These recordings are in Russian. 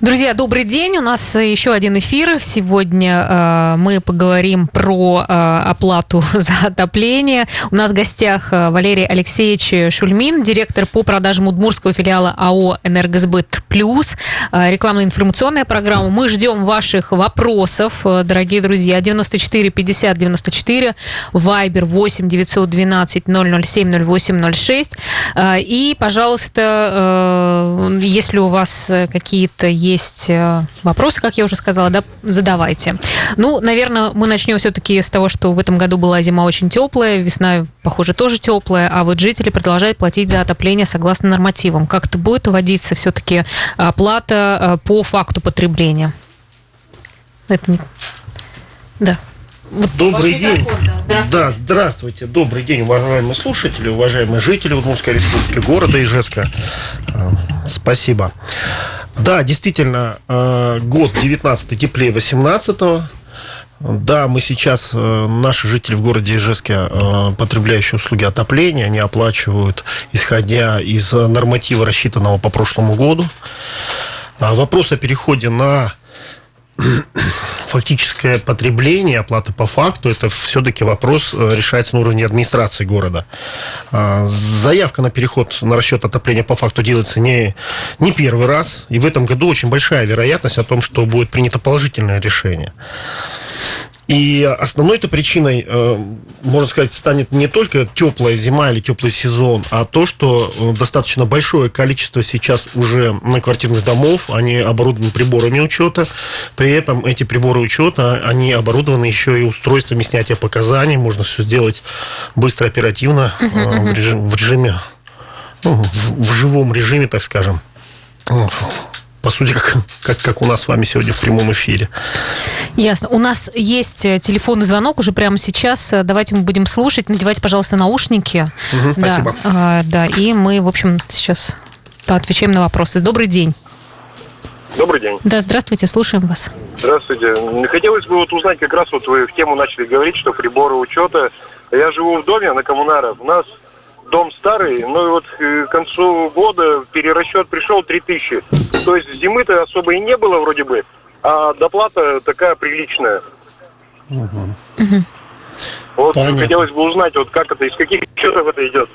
Друзья, добрый день. У нас еще один эфир. Сегодня э, мы поговорим про э, оплату за отопление. У нас в гостях э, Валерий Алексеевич Шульмин, директор по продажам удмурского филиала АО «Энергосбыт Плюс». Э, рекламно-информационная программа. Мы ждем ваших вопросов, э, дорогие друзья. 94 50 94, Вайбер 8 912 007 08 06. Э, и, пожалуйста, э, если у вас какие-то есть э, вопросы, как я уже сказала, да, задавайте. Ну, наверное, мы начнем все-таки с того, что в этом году была зима очень теплая, весна, похоже, тоже теплая, а вот жители продолжают платить за отопление согласно нормативам. Как это будет вводиться все-таки оплата э, по факту потребления? Это. Да. Вот добрый день. Да. Здравствуйте. да, здравствуйте. Добрый день, уважаемые слушатели, уважаемые жители Удмуртской республики, города Ижевска. Э, спасибо. Да, действительно, э, год 19 теплее 18 -го. Да, мы сейчас, э, наши жители в городе Ижевске, потребляющие услуги отопления, они оплачивают, исходя из норматива, рассчитанного по прошлому году. А вопрос о переходе на фактическое потребление, оплата по факту, это все-таки вопрос э, решается на уровне администрации города. А, заявка на переход на расчет отопления по факту делается не, не первый раз, и в этом году очень большая вероятность о том, что будет принято положительное решение. И основной-то причиной, э, можно сказать, станет не только теплая зима или теплый сезон, а то, что э, достаточно большое количество сейчас уже на квартирных домов, они оборудованы приборами учета. При этом эти приборы учета, они оборудованы еще и устройствами снятия показаний. Можно все сделать быстро, оперативно, э, в, режим, в режиме, ну, в живом режиме, так скажем по сути, как, как, как у нас с вами сегодня в прямом эфире. Ясно. У нас есть э, телефонный звонок уже прямо сейчас. Э, давайте мы будем слушать. Надевайте, пожалуйста, наушники. Угу, да. Спасибо. А, да, и мы, в общем, сейчас отвечаем на вопросы. Добрый день. Добрый день. Да, здравствуйте, слушаем вас. Здравствуйте. Хотелось бы вот узнать, как раз вот вы в тему начали говорить, что приборы учета. Я живу в доме на коммунарах. У нас дом старый, но вот э, к концу года перерасчет пришел 3000. То есть зимы-то особо и не было вроде бы, а доплата такая приличная. Угу. Вот Понятно. хотелось бы узнать, вот как это, из каких счетов это идет.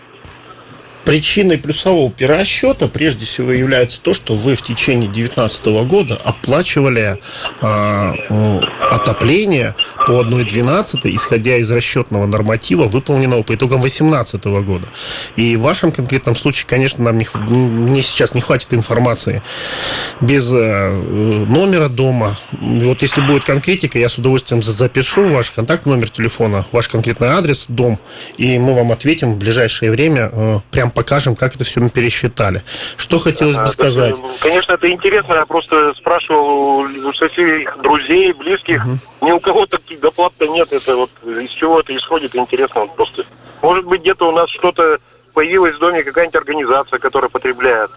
Причиной плюсового перерасчета прежде всего является то, что вы в течение 2019 года оплачивали а, отопление по 1,12, исходя из расчетного норматива, выполненного по итогам 2018 года. И в вашем конкретном случае, конечно, нам не, мне сейчас не хватит информации без э, номера дома. Вот если будет конкретика, я с удовольствием запишу ваш контакт, номер телефона, ваш конкретный адрес, дом, и мы вам ответим в ближайшее время э, прям покажем, как это все мы пересчитали. Что хотелось бы сказать? Конечно, это интересно. Я просто спрашивал у своих друзей, близких. Угу. Ни у кого таких доплат-то нет. Это вот из чего это исходит, интересно вот просто. Может быть, где-то у нас что-то появилось в доме, какая-нибудь организация, которая потребляет.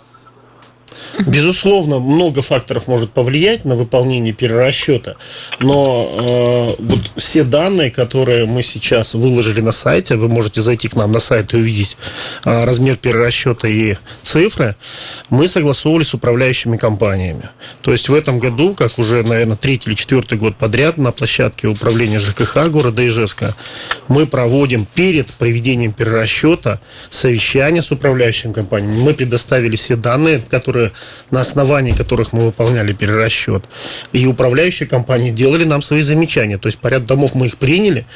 Безусловно, много факторов может повлиять на выполнение перерасчета, но э, вот все данные, которые мы сейчас выложили на сайте, вы можете зайти к нам на сайт и увидеть э, размер перерасчета и цифры, мы согласовывали с управляющими компаниями. То есть в этом году, как уже, наверное, третий или четвертый год подряд на площадке управления ЖКХ города Ижевска, мы проводим перед проведением перерасчета совещание с управляющими компаниями. Мы предоставили все данные, которые на основании которых мы выполняли перерасчет. И управляющие компании делали нам свои замечания. То есть по ряду домов мы их приняли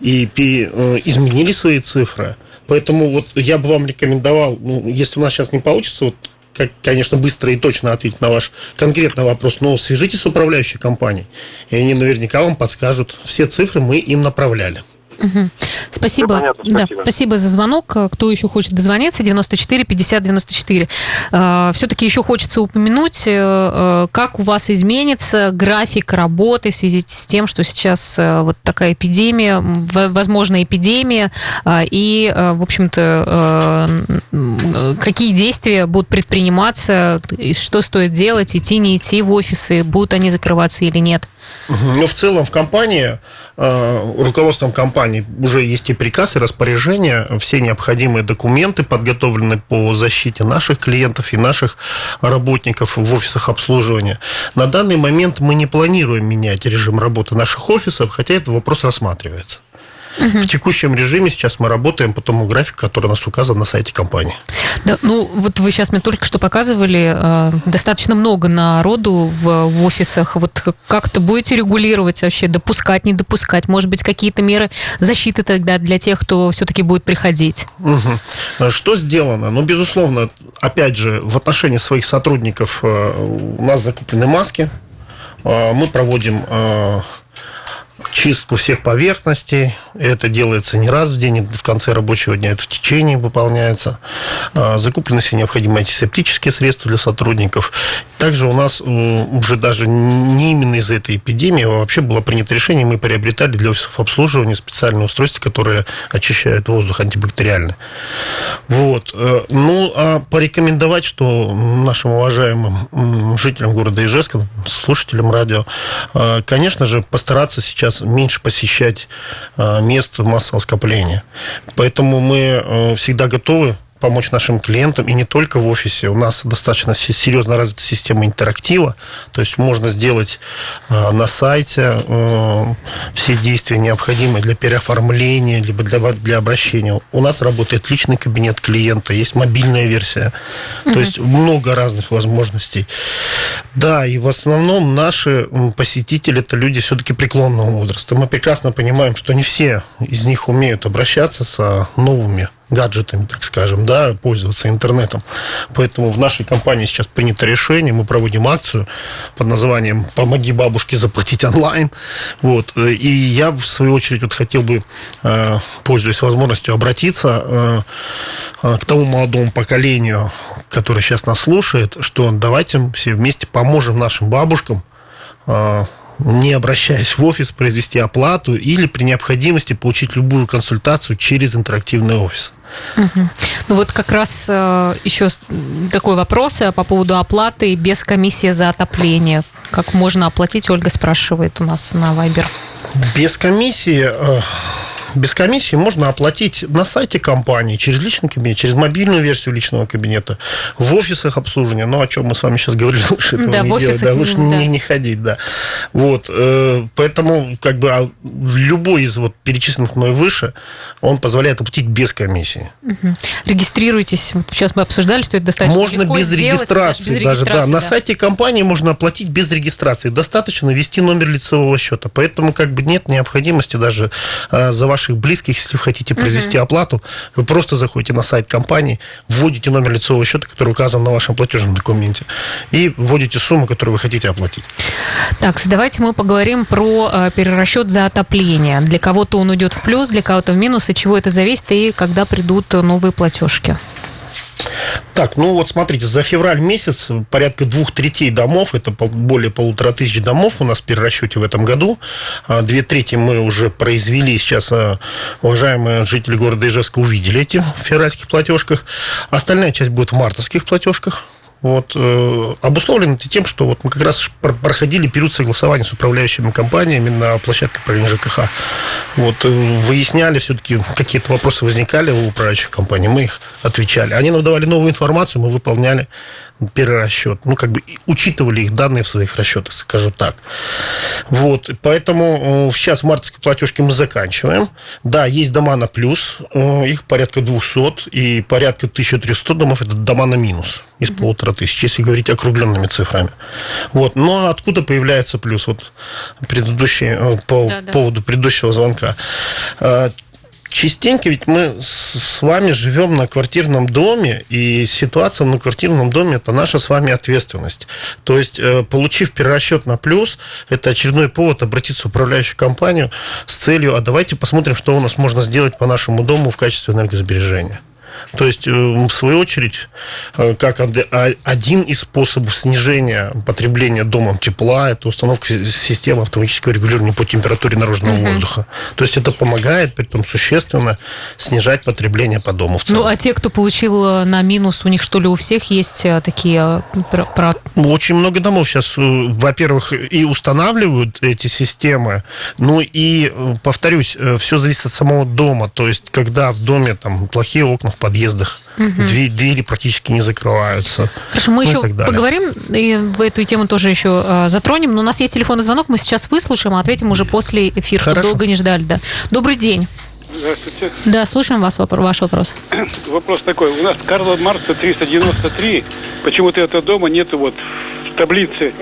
и э, изменили свои цифры. Поэтому вот я бы вам рекомендовал, ну, если у нас сейчас не получится, вот как, конечно, быстро и точно ответить на ваш конкретный вопрос, но свяжитесь с управляющей компанией, и они наверняка вам подскажут. Все цифры мы им направляли. Угу. Спасибо. Ну, понятно, спасибо. Да, спасибо за звонок. Кто еще хочет дозвониться? 94 50 94. Все-таки еще хочется упомянуть, э, э, как у вас изменится график работы в связи с тем, что сейчас э, вот такая эпидемия, возможно, эпидемия, и, в общем-то, какие действия будут предприниматься, что стоит делать, идти, не идти в офисы, будут они закрываться или нет? Ну, в целом, в компании, руководством компании компании уже есть и приказ, и распоряжение, все необходимые документы подготовлены по защите наших клиентов и наших работников в офисах обслуживания. На данный момент мы не планируем менять режим работы наших офисов, хотя этот вопрос рассматривается. Угу. В текущем режиме сейчас мы работаем по тому графику, который у нас указан на сайте компании. Да, ну вот вы сейчас мне только что показывали, э, достаточно много народу в, в офисах. Вот как-то будете регулировать вообще, допускать, не допускать? Может быть, какие-то меры защиты тогда для тех, кто все-таки будет приходить? Угу. Что сделано? Ну, безусловно, опять же, в отношении своих сотрудников э, у нас закуплены маски, э, мы проводим чистку всех поверхностей. Это делается не раз в день, в конце рабочего дня, это в течение выполняется. А, закуплены все необходимые антисептические средства для сотрудников. Также у нас уже даже не именно из-за этой эпидемии, а вообще было принято решение, мы приобретали для офисов обслуживания специальные устройства, которые очищают воздух антибактериальный. Вот. Э, ну, а порекомендовать, что нашим уважаемым жителям города Ижевска, слушателям радио, э, конечно же, постараться сейчас меньше посещать а, мест массового скопления. Поэтому мы э, всегда готовы помочь нашим клиентам, и не только в офисе. У нас достаточно серьезно развита система интерактива, то есть можно сделать э, на сайте э, все действия, необходимые для переоформления, либо для, для обращения. У нас работает личный кабинет клиента, есть мобильная версия, то есть много разных возможностей. Да, и в основном наши посетители это люди все-таки преклонного возраста. Мы прекрасно понимаем, что не все из них умеют обращаться с новыми гаджетами, так скажем, да, пользоваться интернетом. Поэтому в нашей компании сейчас принято решение, мы проводим акцию под названием «Помоги бабушке заплатить онлайн». Вот. И я, в свою очередь, вот хотел бы, э, пользуясь возможностью, обратиться э, э, к тому молодому поколению, которое сейчас нас слушает, что давайте все вместе поможем нашим бабушкам не обращаясь в офис, произвести оплату или при необходимости получить любую консультацию через интерактивный офис. Угу. Ну вот как раз э, еще такой вопрос э, по поводу оплаты без комиссии за отопление. Как можно оплатить, Ольга спрашивает у нас на Вайбер. Без комиссии... Э без комиссии можно оплатить на сайте компании, через личный кабинет, через мобильную версию личного кабинета, в офисах обслуживания. Ну, о чем мы с вами сейчас говорили, лучше этого да, не делать, да, лучше да. Не, не ходить, да. Вот, э, поэтому, как бы, а любой из вот перечисленных мной выше, он позволяет оплатить без комиссии. Угу. Регистрируйтесь. Сейчас мы обсуждали, что это достаточно Можно легко без регистрации без даже, регистрации, да. да. На сайте компании можно оплатить без регистрации. Достаточно ввести номер лицевого счета. Поэтому, как бы, нет необходимости даже э, за ваш ваших близких, если вы хотите произвести угу. оплату, вы просто заходите на сайт компании, вводите номер лицевого счета, который указан на вашем платежном документе, и вводите сумму, которую вы хотите оплатить. Так, давайте мы поговорим про э, перерасчет за отопление. Для кого-то он уйдет в плюс, для кого-то в минус, и чего это зависит, и когда придут новые платежки. Так, ну вот смотрите, за февраль месяц порядка двух третей домов, это более полутора тысяч домов у нас в перерасчете в этом году. А две трети мы уже произвели, сейчас а, уважаемые жители города Ижевска увидели эти в февральских платежках. Остальная часть будет в мартовских платежках. Вот, э, обусловлено тем, что вот мы как раз проходили период согласования с управляющими компаниями на площадке управления ЖКХ. Вот, э, выясняли все-таки, какие-то вопросы возникали у управляющих компаний, мы их отвечали. Они нам давали новую информацию, мы выполняли перерасчет. Ну, как бы учитывали их данные в своих расчетах, скажу так. Вот, поэтому э, сейчас мартовские платежки мы заканчиваем. Да, есть дома на плюс, э, их порядка 200, и порядка 1300 домов это дома на минус из полутора тысяч, если говорить округленными цифрами. Вот. Но ну, а откуда появляется плюс? Вот предыдущий, э, по да, да. поводу предыдущего звонка частенько ведь мы с вами живем на квартирном доме, и ситуация на квартирном доме – это наша с вами ответственность. То есть, э, получив перерасчет на плюс, это очередной повод обратиться в управляющую компанию с целью, а давайте посмотрим, что у нас можно сделать по нашему дому в качестве энергосбережения. То есть, в свою очередь, как один из способов снижения потребления домом тепла, это установка системы автоматического регулирования по температуре наружного угу. воздуха. То есть это помогает, при том существенно, снижать потребление по дому в целом. Ну, а те, кто получил на минус, у них что ли у всех есть такие... Очень много домов сейчас, во-первых, и устанавливают эти системы, ну и, повторюсь, все зависит от самого дома. То есть, когда в доме там плохие окна в подъездах, угу. двери, двери практически не закрываются. Хорошо, мы ну, еще поговорим, и в эту тему тоже еще э, затронем. Но у нас есть телефонный звонок, мы сейчас выслушаем, а ответим уже после эфира, чтобы долго не ждали. Да. Добрый день. Здравствуйте. Да, слушаем вас, ваш вопрос. Вопрос такой. У нас Карла Маркса 393. Почему-то этого дома нету вот в таблице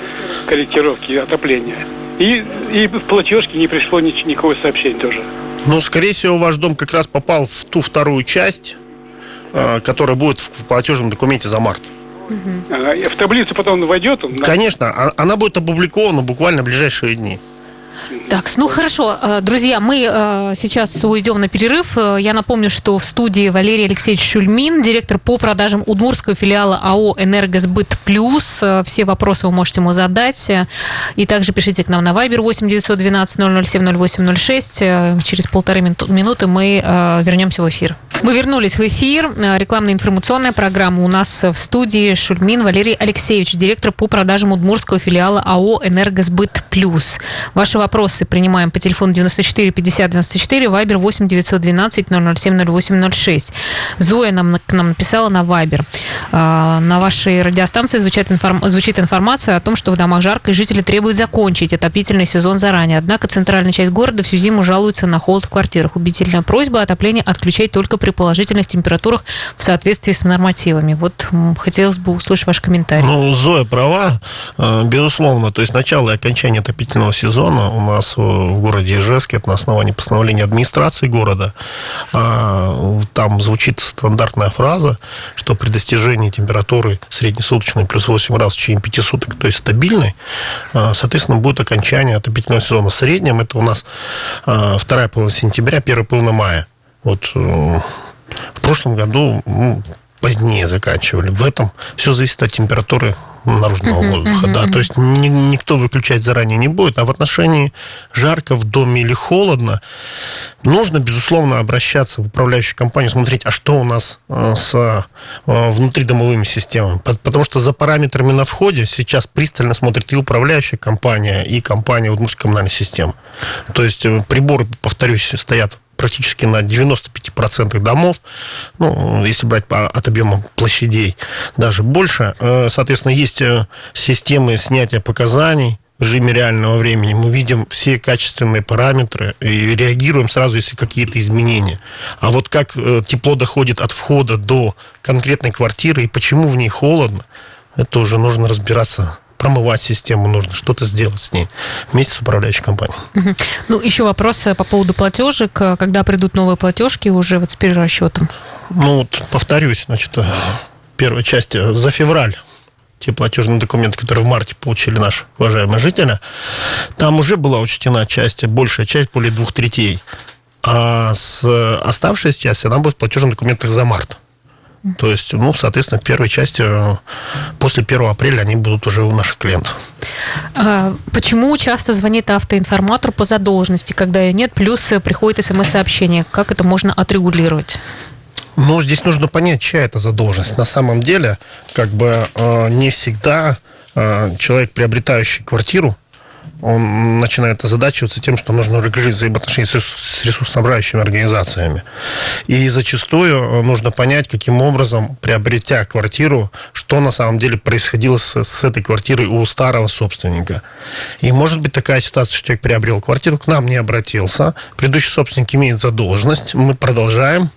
корректировки отопления. И, и в платежке не пришло никакого сообщения тоже. Ну, скорее всего, ваш дом как раз попал в ту вторую часть, которая будет в платежном документе за март. Угу. в таблицу потом войдет он? Конечно, а, она будет опубликована буквально в ближайшие дни. Так, ну хорошо, э, друзья, мы э, сейчас уйдем на перерыв. Э, я напомню, что в студии Валерий Алексеевич Шульмин, директор по продажам Удмурского филиала АО «Энергосбыт Плюс». Все вопросы вы можете ему задать. И также пишите к нам на Viber 8 912 007 0806. Через полторы минуты мы вернемся в эфир. Мы вернулись в эфир. Рекламно-информационная программа у нас в студии Шульмин Валерий Алексеевич, директор по продажам Удмурского филиала АО «Энергосбыт Плюс». Ваши вопросы принимаем по телефону 94 50 94, Вайбер 8 912 007 0806. Зоя нам, к нам написала на Вайбер. На вашей радиостанции звучит, информ... звучит информация о том, что в домах жарко и жители требуют закончить отопительный сезон заранее. Однако центральная часть города всю зиму жалуется на холод в квартирах. Убедительная просьба отопление отключать только при положительных температурах в соответствии с нормативами. Вот хотелось бы услышать ваш комментарий. Ну, Зоя права, а, безусловно. То есть начало и окончание отопительного сезона у нас в городе Ижевске, это на основании постановления администрации города. А, там звучит стандартная фраза, что при достижении температуры среднесуточной плюс 8 раз в течение 5 суток, то есть стабильной, а, соответственно, будет окончание отопительного сезона. В среднем это у нас а, вторая половина сентября, первая половина мая. Вот э, в прошлом году ну, позднее заканчивали. В этом все зависит от температуры наружного uh-huh, воздуха, uh-huh, да, то есть ни, никто выключать заранее не будет, а в отношении жарко в доме или холодно, нужно, безусловно, обращаться в управляющую компанию, смотреть, а что у нас э, с э, внутридомовыми системами, потому что за параметрами на входе сейчас пристально смотрит и управляющая компания, и компания Удмуртской коммунальной системы. То есть э, приборы, повторюсь, стоят практически на 95% домов, ну, если брать по, от объема площадей, даже больше. Э, соответственно, есть э, системы снятия показаний, в режиме реального времени, мы видим все качественные параметры и реагируем сразу, если какие-то изменения. А вот как э, тепло доходит от входа до конкретной квартиры и почему в ней холодно, это уже нужно разбираться промывать систему нужно, что-то сделать с ней вместе с управляющей компанией. Ну, еще вопрос э, по поводу платежек. Когда придут новые платежки уже вот с перерасчетом? Ну, вот повторюсь, значит, э, первая часть э, за февраль те платежные документы, которые в марте получили наши уважаемые жители, там уже была учтена часть, большая часть, более двух третей. А с оставшейся часть, она будет в платежных документах за март. То есть, ну, соответственно, в первой части э, после 1 апреля они будут уже у наших клиентов. А почему часто звонит автоинформатор по задолженности, когда ее нет, плюс приходит смс-сообщение? Как это можно отрегулировать? Ну, здесь нужно понять, чья это задолженность. На самом деле, как бы э, не всегда э, человек, приобретающий квартиру, он начинает озадачиваться тем, что нужно регулировать взаимоотношения с ресурсоснабжающими организациями. И зачастую нужно понять, каким образом, приобретя квартиру, что на самом деле происходило с, с этой квартирой у старого собственника. И может быть такая ситуация, что человек приобрел квартиру, к нам не обратился, предыдущий собственник имеет задолженность, мы продолжаем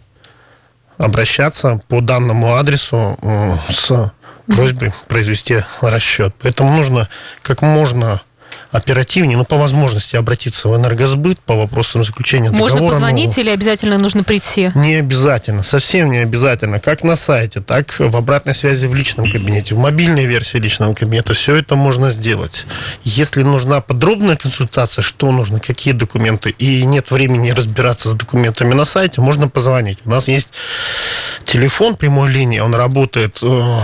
обращаться по данному адресу э, с просьбой произвести расчет. Поэтому нужно как можно оперативнее, но по возможности обратиться в энергосбыт по вопросам заключения Можно договора. позвонить нового. или обязательно нужно прийти? Не обязательно, совсем не обязательно. Как на сайте, так в обратной связи в личном кабинете, в мобильной версии личного кабинета. Все это можно сделать. Если нужна подробная консультация, что нужно, какие документы, и нет времени разбираться с документами на сайте, можно позвонить. У нас есть телефон прямой линии, он работает э,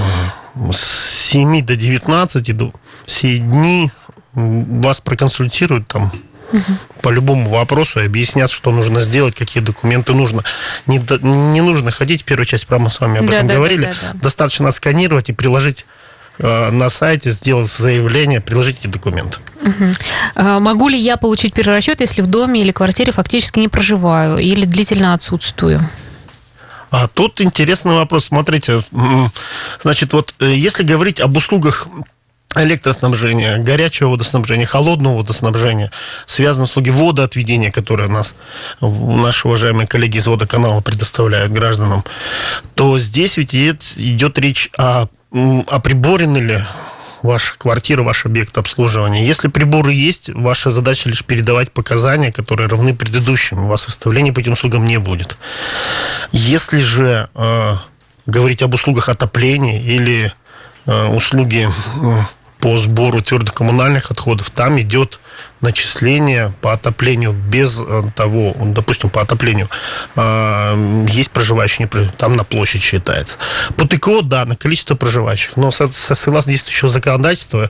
с 7 до 19, до все дни вас проконсультируют там по любому вопросу и объяснят, что нужно сделать, какие документы нужно. Не, не нужно ходить, первую часть прямо с вами об Да, этом да, да, говорили. да, да. Достаточно отсканировать и приложить э, на сайте, сделав заявление, приложить эти документы. А, Могу ли я получить перерасчет, если в доме или квартире фактически не проживаю или длительно отсутствую? А тут интересный вопрос. Смотрите, значит, вот э, если говорить об услугах электроснабжения, горячего водоснабжения, холодного водоснабжения, связанные услуги водоотведения, которые нас наши уважаемые коллеги из водоканала предоставляют гражданам, то здесь ведь идет, идет речь о, о приборены ли ваша квартира, ваш объект обслуживания. Если приборы есть, ваша задача лишь передавать показания, которые равны предыдущим. У вас выставления по этим услугам не будет. Если же э, говорить об услугах отопления или э, услуги по сбору твердых коммунальных отходов, там идет начисление по отоплению без э, того, допустим, по отоплению э, есть проживающие, там на площадь считается. По ТКО, да, на количество проживающих, но со- со- согласно действующего законодательства,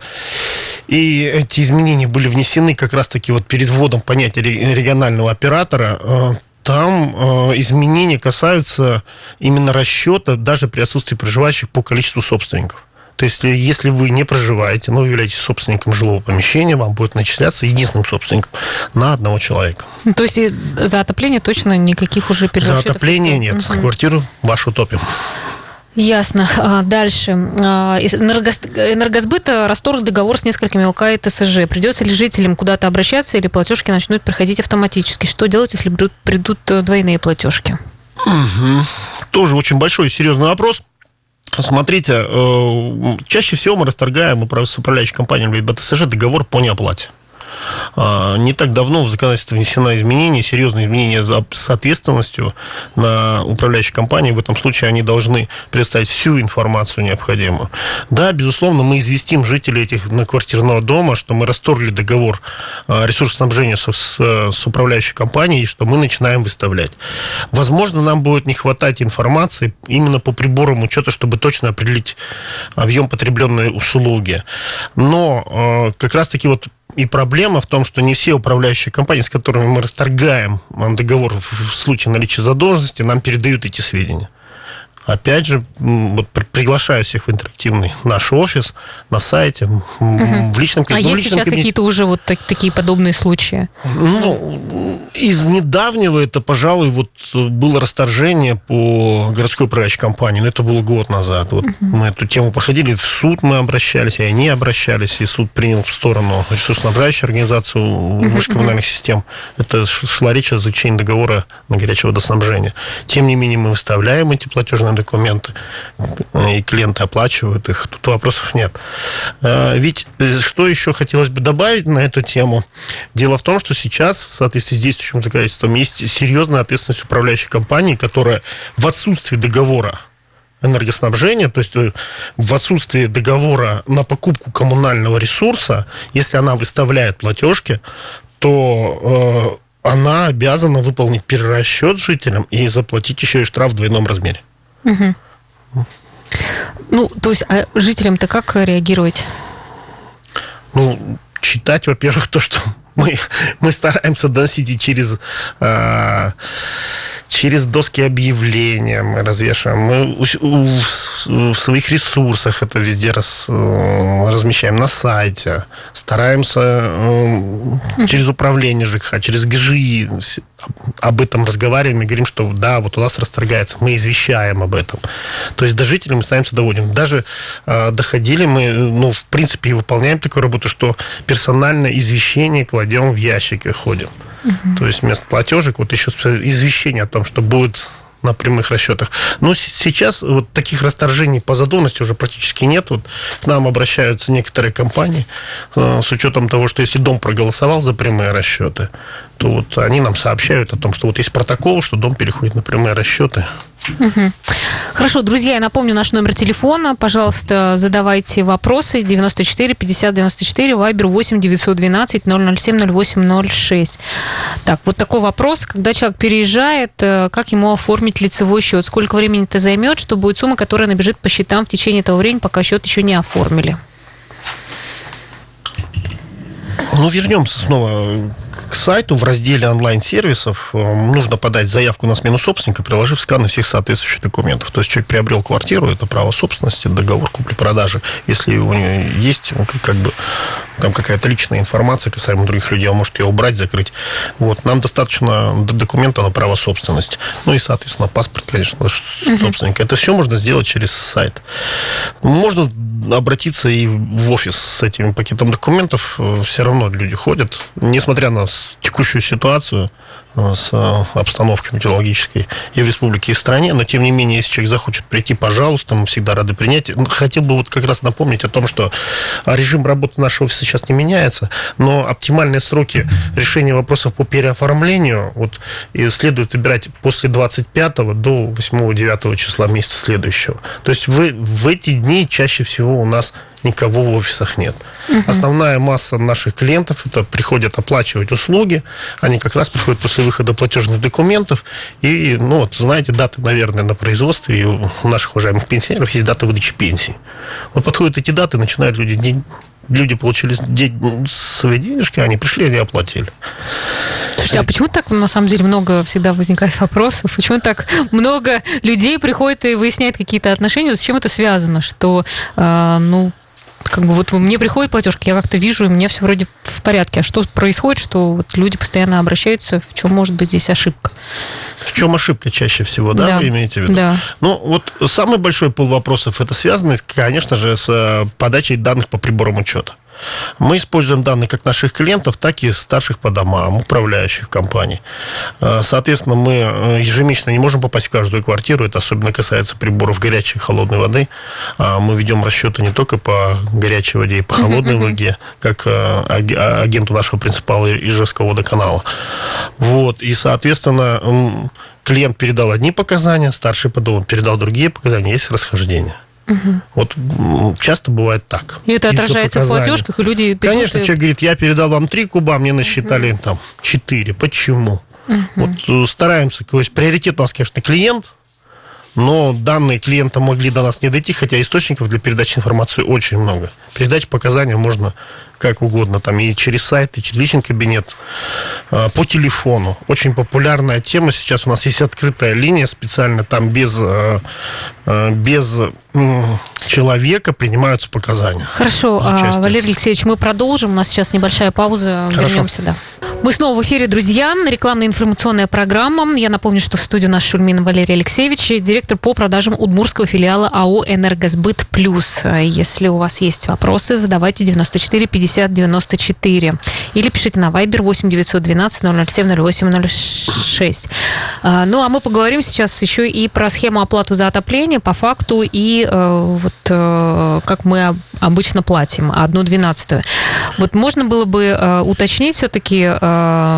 и эти изменения были внесены как раз-таки вот перед вводом понятия ре- регионального оператора, э, там э, изменения касаются именно расчета даже при отсутствии проживающих по количеству собственников. То есть, э, если вы не проживаете, но являетесь собственником жилого помещения, вам будет начисляться единственным собственником на одного человека. Ну, То есть за отопление точно никаких уже За перерасчетов отопление не нет. Мгм. Квартиру вашу топим. Ясно. А, Дальше. А, Энергосбыт э, расторг договор с несколькими ЛК и ТСЖ. Придется ли жителям куда-то обращаться или платежки начнут приходить автоматически? Что делать, если придут, э, двойные платежки? Тоже очень большой и серьезный вопрос. Смотрите, э, чаще всего мы расторгаем с управляющей компанией либо ТСЖ договор по неоплате. А, Не так давно в законодательство внесено изменение, серьезные изменения с ответственностью на управляющей компании. В этом случае они должны предоставить всю информацию необходимую. Да, безусловно, мы известим жителей этих квартирного дома, что мы расторгли договор а, ресурсоснабжения с, с, с управляющей компанией, и что мы начинаем выставлять. Возможно, нам будет не хватать информации именно по приборам учета, чтобы точно определить объем потребленной услуги. Но э, как раз-таки вот и проблема в том, что не все управляющие компании, с которыми мы расторгаем м, договор в случае наличия задолженности, нам передают эти сведения. Опять же, вот при- приглашаю всех в интерактивный наш офис на сайте, м, в личном А кабинете. есть сейчас какие-то уже вот так- такие подобные случаи? Ну, из недавнего это, пожалуй, вот было расторжение по городской управляющей компании, но это было год назад. Вот мы эту тему проходили, в суд мы обращались, и они обращались, и суд принял в сторону ресурсоснабжающую организацию коммунальных систем. Это шла речь о заключении договора на горячее водоснабжение. Тем не менее, мы выставляем эти платежные документы, и клиенты оплачивают их. Тут вопросов нет. А, Ведь э, что еще хотелось бы добавить на эту тему? Дело в том, что сейчас, в соответствии с действующим законодательством, есть серьезная ответственность управляющей компании, которая в отсутствии договора энергоснабжения, то есть э, в отсутствии договора на покупку коммунального ресурса, если она выставляет платежки, то э, она обязана выполнить перерасчет жителям и заплатить еще и штраф в двойном размере. Ну, то есть а жителям-то как реагировать? Ну, читать, во-первых, то, что мы, мы стараемся доносить и через, а, через доски объявления мы развешиваем. Мы в своих ресурсах это везде раз, э, размещаем на сайте. Стараемся э, через управление ЖКХ, через ГЖИ об этом разговариваем и говорим, что да, вот у нас расторгается, мы извещаем об этом. То есть до жителей мы ставимся доводим. Даже э, доходили мы, ну, в принципе, и выполняем такую работу, что персональное извещение кладем в ящик и ходим. То есть вместо платежек вот еще извещение о том, что будет на прямых расчетах. Но сейчас вот таких расторжений по задолженности уже практически нет. Вот к нам обращаются некоторые компании э, с учетом того, что если дом проголосовал за прямые расчеты, то вот они нам сообщают о том, что вот есть протокол, что дом переходит на прямые расчеты. Угу. Хорошо, друзья, я напомню наш номер телефона. Пожалуйста, задавайте вопросы. 94 50 94, вайбер 8 912 007 08 06. Так, вот такой вопрос. Когда человек переезжает, э, как ему оформить лицевой счет? Сколько времени это займет, что будет сумма, которая набежит по счетам в течение того времени, пока счет еще не оформили? Ну, вернемся снова к сайту в разделе онлайн-сервисов э, нужно подать заявку на смену собственника, приложив сканы всех соответствующих документов. То есть человек приобрел квартиру, это право собственности, договор купли-продажи. Если у него есть как бы там какая-то личная информация касаемо других людей, он может ее убрать, закрыть. Вот. Нам достаточно документа на право собственности. Ну и, соответственно, паспорт, конечно, собственника. Это все можно сделать через сайт. Можно обратиться и в офис с этим пакетом документов. Э, все равно люди ходят, несмотря на текущую ситуацию, Э, с э, обстановкой метеорологической и в республике, и в стране, но тем не менее, если человек захочет прийти, пожалуйста, мы всегда рады принять. Ну, хотел бы вот как раз напомнить о том, что режим работы нашего офиса сейчас не меняется, но оптимальные сроки решения вопросов по переоформлению вот, следует выбирать после 25 до 8-9 числа месяца следующего. То есть в, в эти дни чаще всего у нас никого в офисах нет. Угу. Основная масса наших клиентов это приходят оплачивать услуги, они как раз приходят после выхода платежных документов, и, ну, вот, знаете, даты, наверное, на производстве, и у наших уважаемых пенсионеров есть дата выдачи пенсии. Вот подходят эти даты, начинают люди люди получили свои денежки, они пришли, они оплатили. Слушайте, а почему так на самом деле много всегда возникает вопросов? Почему так много людей приходит и выясняет какие-то отношения? С чем это связано? Что, э, ну, как бы вот мне приходит платежка, я как-то вижу, и мне все вроде в порядке. А что происходит, что вот люди постоянно обращаются, в чем может быть здесь ошибка? В чем ошибка чаще всего, да, да. вы имеете в виду? Да. Ну, вот самый большой пол вопросов это связано, конечно же, с э, подачей данных по приборам учета. Мы используем данные как наших клиентов, так и старших по домам, управляющих компаний. Э, соответственно, мы э, ежемесячно не можем попасть в каждую квартиру. Это особенно касается приборов горячей и холодной воды. А мы ведем расчеты не только по горячей воде и по холодной воде, как э, агенту нашего принципала Ижевского водоканала. Вот. И, соответственно, клиент передал одни показания, старший по дому передал другие показания, есть расхождение. Угу. Вот часто бывает так. И это отражается в платежках, и люди... Конечно, и... человек говорит, я передал вам три куба, мне насчитали угу. там четыре. Почему? Угу. Вот э, стараемся, то есть приоритет у нас, конечно, клиент, но данные клиента могли до нас не дойти, хотя источников для передачи информации очень много. Передать показания можно как угодно, там и через сайт, и через личный кабинет, а, по телефону. Очень популярная тема сейчас у нас есть открытая линия специально, там без, а, без человека принимаются показания. Хорошо, Валерий Алексеевич, мы продолжим, у нас сейчас небольшая пауза, Хорошо. вернемся, да. Мы снова в эфире, друзья. Рекламная информационная программа. Я напомню, что в студии наш Шульмин Валерий Алексеевич, директор по продажам Удмурского филиала АО «Энергосбыт Плюс». Если у вас есть вопросы, задавайте 94 50 94. Или пишите на Viber 8 912 007 08 06. Ну, а мы поговорим сейчас еще и про схему оплаты за отопление по факту и э, вот э, как мы обычно платим, одну двенадцатую. Вот можно было бы э, уточнить все-таки,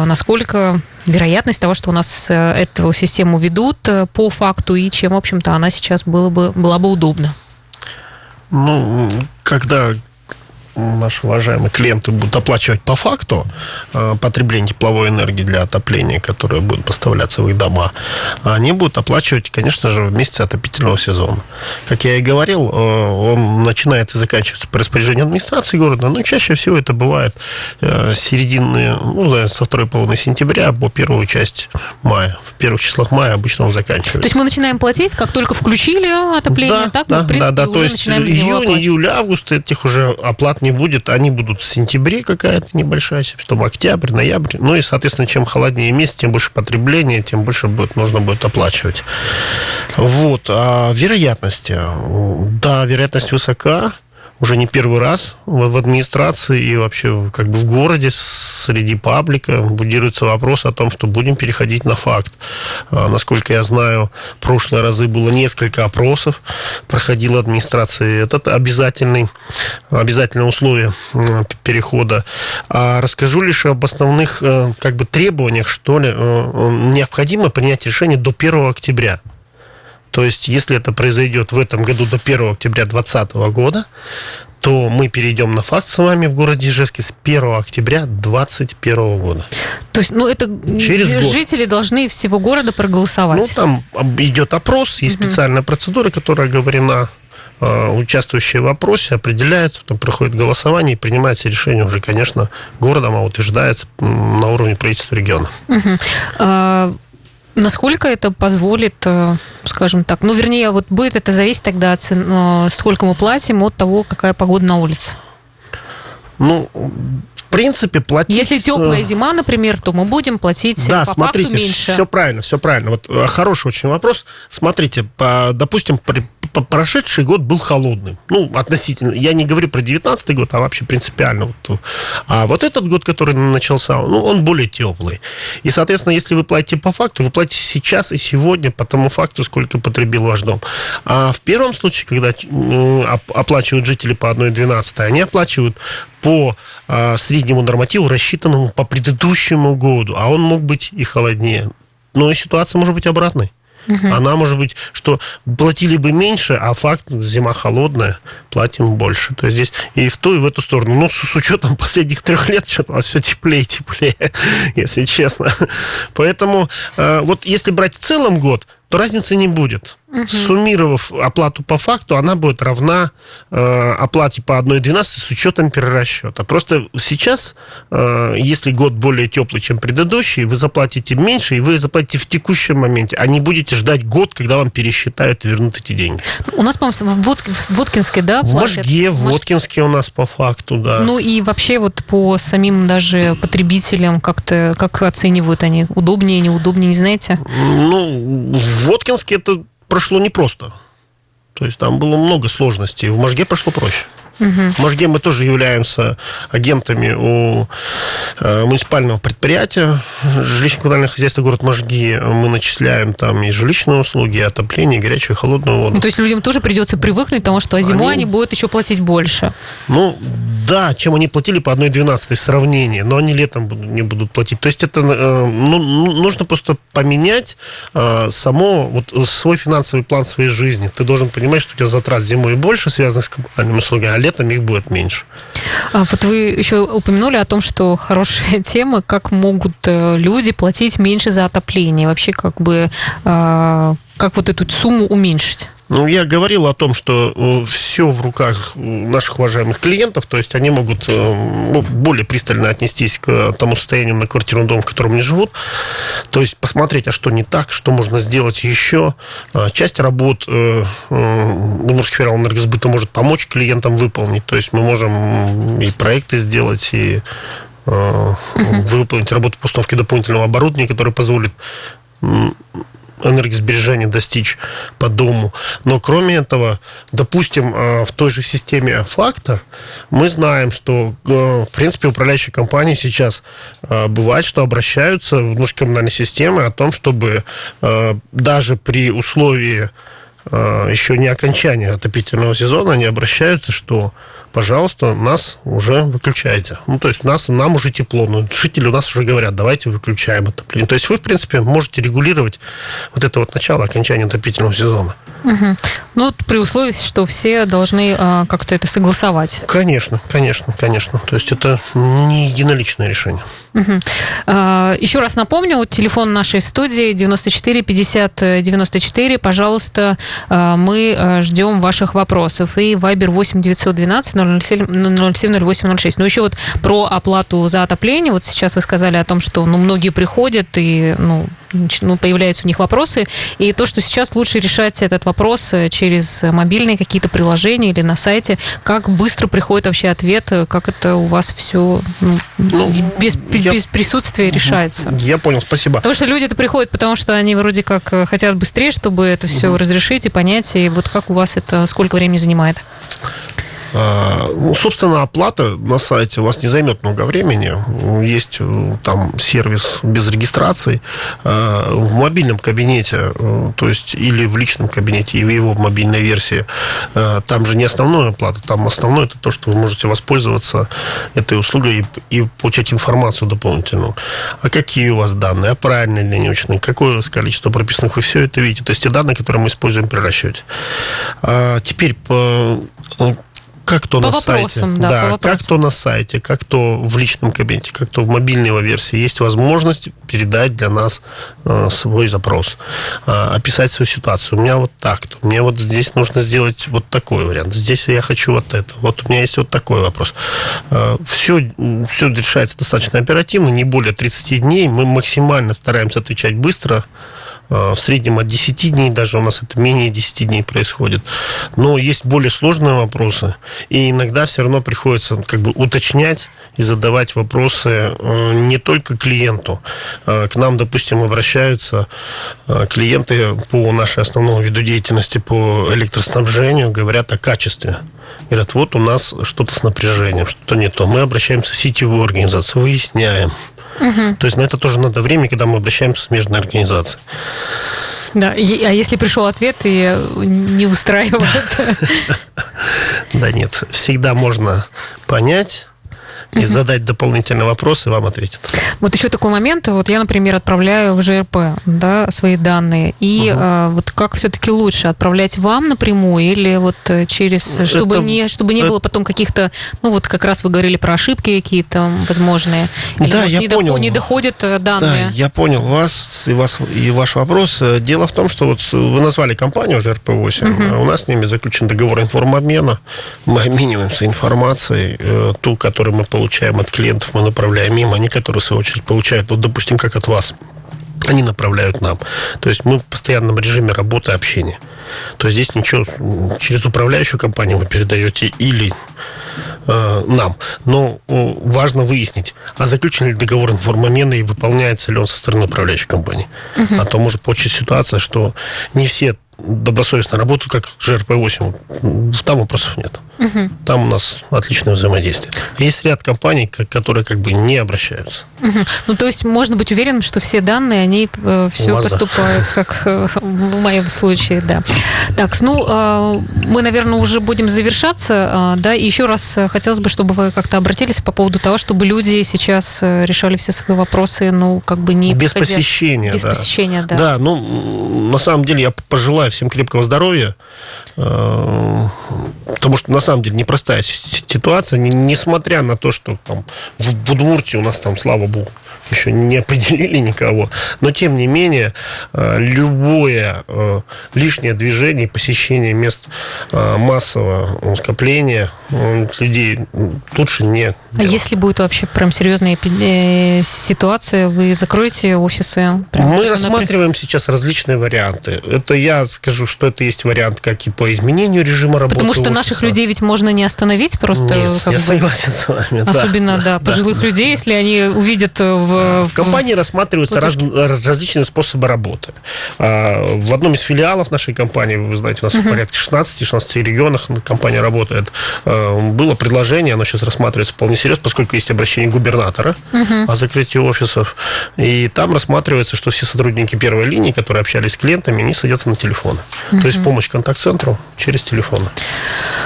насколько вероятность того, что у нас эту систему ведут по факту и чем, в общем-то, она сейчас было бы, была бы удобна? Ну, когда наши уважаемые клиенты будут оплачивать по факту э, потребление тепловой энергии для отопления, которое будет поставляться в их дома, они будут оплачивать, конечно же, в месяц отопительного сезона. Как я и говорил, э, он начинается и заканчивается по распоряжению администрации города, но чаще всего это бывает э, середины, ну, со второй половины сентября по первую часть мая. В первых числах мая обычно он заканчивается. То есть мы начинаем платить, как только включили отопление, да, так да, мы, в принципе, да, да. уже То есть начинаем июнь, июль, август этих уже оплат не будет, они будут в сентябре какая-то небольшая, потом октябрь, ноябрь. Ну и, соответственно, чем холоднее месяц, тем больше потребления, тем больше будет, нужно будет оплачивать. Вот. А вероятности. Да, вероятность высока, уже не первый раз в администрации и вообще как бы в городе среди паблика будируется вопрос о том, что будем переходить на факт. А, насколько я знаю, в прошлые разы было несколько опросов, проходила администрация. Это обязательный, обязательное условие перехода. А расскажу лишь об основных э, как бы требованиях, что ли. Э, необходимо принять решение до 1 октября. То есть, если это произойдет в этом году до 1 октября 2020 года, то мы перейдем на факт с вами в городе Ижевске с 1 октября 2021 года. То есть, ну, это Через жители год. должны всего города проголосовать? Ну, там идет опрос, есть угу. специальная процедура, которая оговорена а, участвующие в опросе определяются, потом проходит голосование и принимается решение уже, конечно, городом, а утверждается на уровне правительства региона. Угу. Насколько это позволит, э, скажем так, ну, вернее, вот будет это зависеть тогда от цен, э, сколько мы платим от того, какая погода на улице? Ну, в принципе, платить... Если теплая э, зима, например, то мы будем платить да, по смотрите, факту меньше. все правильно, все правильно. Вот хороший очень вопрос. Смотрите, по, допустим, при прошедший год был холодным. Ну, относительно. Я не говорю про 19 год, а вообще принципиально. Вот. А вот этот год, который начался, ну, он более теплый. И, соответственно, если вы платите по факту, вы платите сейчас и сегодня по тому факту, сколько потребил ваш дом. А в первом случае, когда оплачивают жители по 1,12, они оплачивают по а, среднему нормативу, рассчитанному по предыдущему году, а он мог быть и холоднее. Но ситуация может быть обратной. Угу. Она может быть, что платили бы меньше, а факт, зима холодная, платим больше. То есть здесь и в ту, и в эту сторону. Ну, с, с учетом последних трех лет, что-то у нас все теплее и теплее, если честно. Поэтому э, вот если брать в целом год, то разницы не будет. Угу. Суммировав оплату по факту, она будет равна э, оплате по 1,12 с учетом перерасчета. Просто сейчас, э, если год более теплый, чем предыдущий, вы заплатите меньше, и вы заплатите в текущем моменте, а не будете ждать год, когда вам пересчитают и вернут эти деньги. У нас, по-моему, в, Воткинске, да? В Можге, в Воткинске у нас по факту, да. Ну и вообще вот по самим даже потребителям как-то, как оценивают они? Удобнее, неудобнее, не знаете? Ну, в Воткинске это прошло непросто. То есть там было много сложностей. В Можге прошло проще. Угу. В Можге мы тоже являемся агентами у э, муниципального предприятия жилищно-коммунальное хозяйство город Можги. Мы начисляем там и жилищные услуги, и отопление, и горячую, и холодную воду. Ну, то есть людям тоже придется привыкнуть к тому, что зимой они... они будут еще платить больше. Ну, да, чем они платили по 1,12 сравнение, но они летом не будут платить. То есть это э, ну, нужно просто поменять э, само, вот свой финансовый план своей жизни. Ты должен понимать, что у тебя затрат зимой больше, связанных с коммунальными услугами, а летом их будет меньше. А вот вы еще упомянули о том, что хорошая тема, как могут э, люди платить меньше за отопление. Вообще, как бы, а, как вот эту сумму уменьшить? Ну, я говорил о том, что э, все в руках наших уважаемых клиентов, то есть они могут э, ну, более пристально отнестись к тому состоянию на квартирном доме, в котором они живут, то есть посмотреть, а что не так, что можно сделать еще. А, часть работ Удмуртский федерал энергосбыта может помочь клиентам выполнить, то есть мы можем и проекты сделать, и э, выполнить работу по установке дополнительного оборудования, которое позволит энергосбережения достичь по дому. Но кроме этого, допустим, а, в той же системе факта мы знаем, что, э, в принципе, управляющие компании сейчас а, бывает, что обращаются в коммунальной системы о том, чтобы а, даже при условии еще не окончания отопительного сезона они обращаются, что пожалуйста, нас уже выключайте. Ну, то есть нас, нам уже тепло. Но жители у нас уже говорят, давайте выключаем отопление. То есть вы, в принципе, можете регулировать вот это вот начало окончания отопительного сезона. Угу. Ну, при условии, что все должны а, как-то это согласовать. Конечно, конечно, конечно. То есть это не единоличное решение. Угу. А, еще раз напомню, телефон нашей студии 94 50 94. Пожалуйста, а, мы а, ждем ваших вопросов. И Вайбер 8 912 007 08 06. Ну, еще вот про оплату за отопление. Вот сейчас вы сказали о том, что ну, многие приходят и ну, ну, появляются у них вопросы. И то, что сейчас лучше решать этот вопрос э, через мобильные какие-то приложения или на сайте, как быстро приходит вообще ответ, э, как это у вас все ну, ну, без, я... без присутствия решается. Я понял, спасибо. Потому что люди это приходят, потому что они вроде как э, хотят быстрее, чтобы это все угу. разрешить и понять, и вот как у вас это, сколько времени занимает? А, ну, собственно, оплата на сайте у вас не займет много времени. Есть э, там сервис без регистрации. А, в мобильном кабинете, э, то есть или в личном кабинете, и в его мобильной версии, э, там же не основная оплата, там основное это то, что вы можете воспользоваться этой услугой и, получать информацию дополнительную. А какие у вас данные, а правильные ли они учтены, какое количество прописанных, вы все это видите. То есть те данные, которые мы используем при расчете. А теперь как то по на вопросам, сайте, да, да как то на сайте, как то в личном кабинете, как то в мобильной его версии есть возможность передать для нас э, свой запрос, э, описать свою ситуацию. У меня вот так-то, мне вот здесь нужно сделать вот такой вариант, здесь я хочу вот это, вот у меня есть вот такой вопрос. Э, все, все решается достаточно оперативно, не более 30 дней, мы максимально стараемся отвечать быстро, в среднем от 10 дней, даже у нас это менее 10 дней происходит. Но есть более сложные вопросы, и иногда все равно приходится как бы уточнять и задавать вопросы э, не только клиенту. Э, к нам, допустим, обращаются клиенты по нашей основному виду деятельности по электроснабжению, говорят о качестве. Говорят, вот у нас что-то с напряжением, что-то не то. Мы обращаемся в сетевую организацию, выясняем. Угу. То есть на это тоже надо время, когда мы обращаемся в смежные организации. Да, а если пришел ответ и не устраивает? Да нет, всегда можно понять и угу. задать дополнительный вопрос, и вам ответят. Вот еще такой момент. Вот я, например, отправляю в ЖРП да, свои данные. И угу. а, вот как все-таки лучше отправлять вам напрямую или вот э, через, чтобы, это, не, чтобы не это... было потом каких-то, ну вот как раз вы говорили про ошибки какие-то возможные. Или, да, может, я не понял. Доход, не доходят э, данные. Да, я понял вас и, вас и ваш вопрос. Дело в том, что вот вы назвали компанию ЖРП-8. Угу. У нас с ними заключен договор информобмена. Мы обмениваемся информацией, э, ту, которую мы получаем получаем от клиентов, мы направляем им, они, которые, в свою очередь, получают, вот, допустим, как от вас, они направляют нам. То есть мы в постоянном режиме работы общения. То есть здесь ничего через управляющую компанию вы передаете или э, нам. Но э, важно выяснить, а заключен ли договор информомена и выполняется ли он со стороны управляющей компании. Угу. А то может получиться ситуация, что не все добросовестно работают, как ЖРП-8. Там вопросов нет. Угу. Там у нас отличное взаимодействие. Есть ряд компаний, которые как бы не обращаются. Угу. Ну, то есть можно быть уверенным, что все данные, они э, все вас, поступают, да. как э, в моем случае, да. Так, ну, э, мы, наверное, уже будем завершаться, э, да, и еще раз хотелось бы, чтобы вы как-то обратились по поводу того, чтобы люди сейчас э, решали все свои вопросы, ну, как бы не... Без приходя... посещения, Без да. посещения, да. Да, ну, на самом деле я пожелаю всем крепкого здоровья, потому что на самом деле непростая ситуация, несмотря на то, что там в Удмуртии у нас там, слава богу, еще не определили никого. Но, тем не менее, э, любое э, лишнее движение, посещение мест э, массового скопления людей лучше не делать. А если будет вообще прям серьезная ситуация, вы закроете офисы? Мы рассматриваем сейчас различные варианты. Это я скажу, что это есть вариант как и по изменению режима работы Потому что офиса. наших людей ведь можно не остановить просто. Нет, я бы, согласен с вами. Особенно, да, да пожилых да. людей, если они увидят в в, компании рассматриваются раз, различные способы работы. А, в одном из филиалов нашей компании, вы знаете, у нас uh-huh. порядка 16-16 регионах компания работает, а, было предложение, оно сейчас рассматривается вполне серьезно, поскольку есть обращение губернатора uh-huh. о закрытии офисов, и там рассматривается, что все сотрудники первой линии, которые общались с клиентами, они садятся на телефон. Uh-huh. То есть помощь контакт-центру через телефон.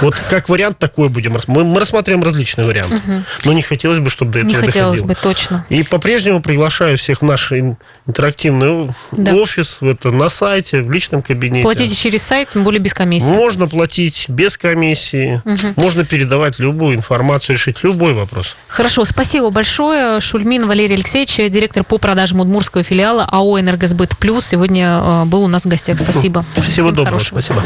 Вот как вариант такой будем. Мы, мы рассматриваем различные варианты. Uh-huh. Но не хотелось бы, чтобы до этого не доходило. Не хотелось бы, точно. И по-прежнему приглашаю всех в наш интерактивный да. офис, это, на сайте, в личном кабинете. Платите через сайт, тем более без комиссии. Можно платить без комиссии, угу. можно передавать любую информацию, решить любой вопрос. Хорошо, спасибо большое. Шульмин Валерий Алексеевич, директор по продажам удмурского филиала АО «Энергосбыт Плюс». Сегодня э, был у нас в гостях. Спасибо. Всего Всем доброго. Спасибо.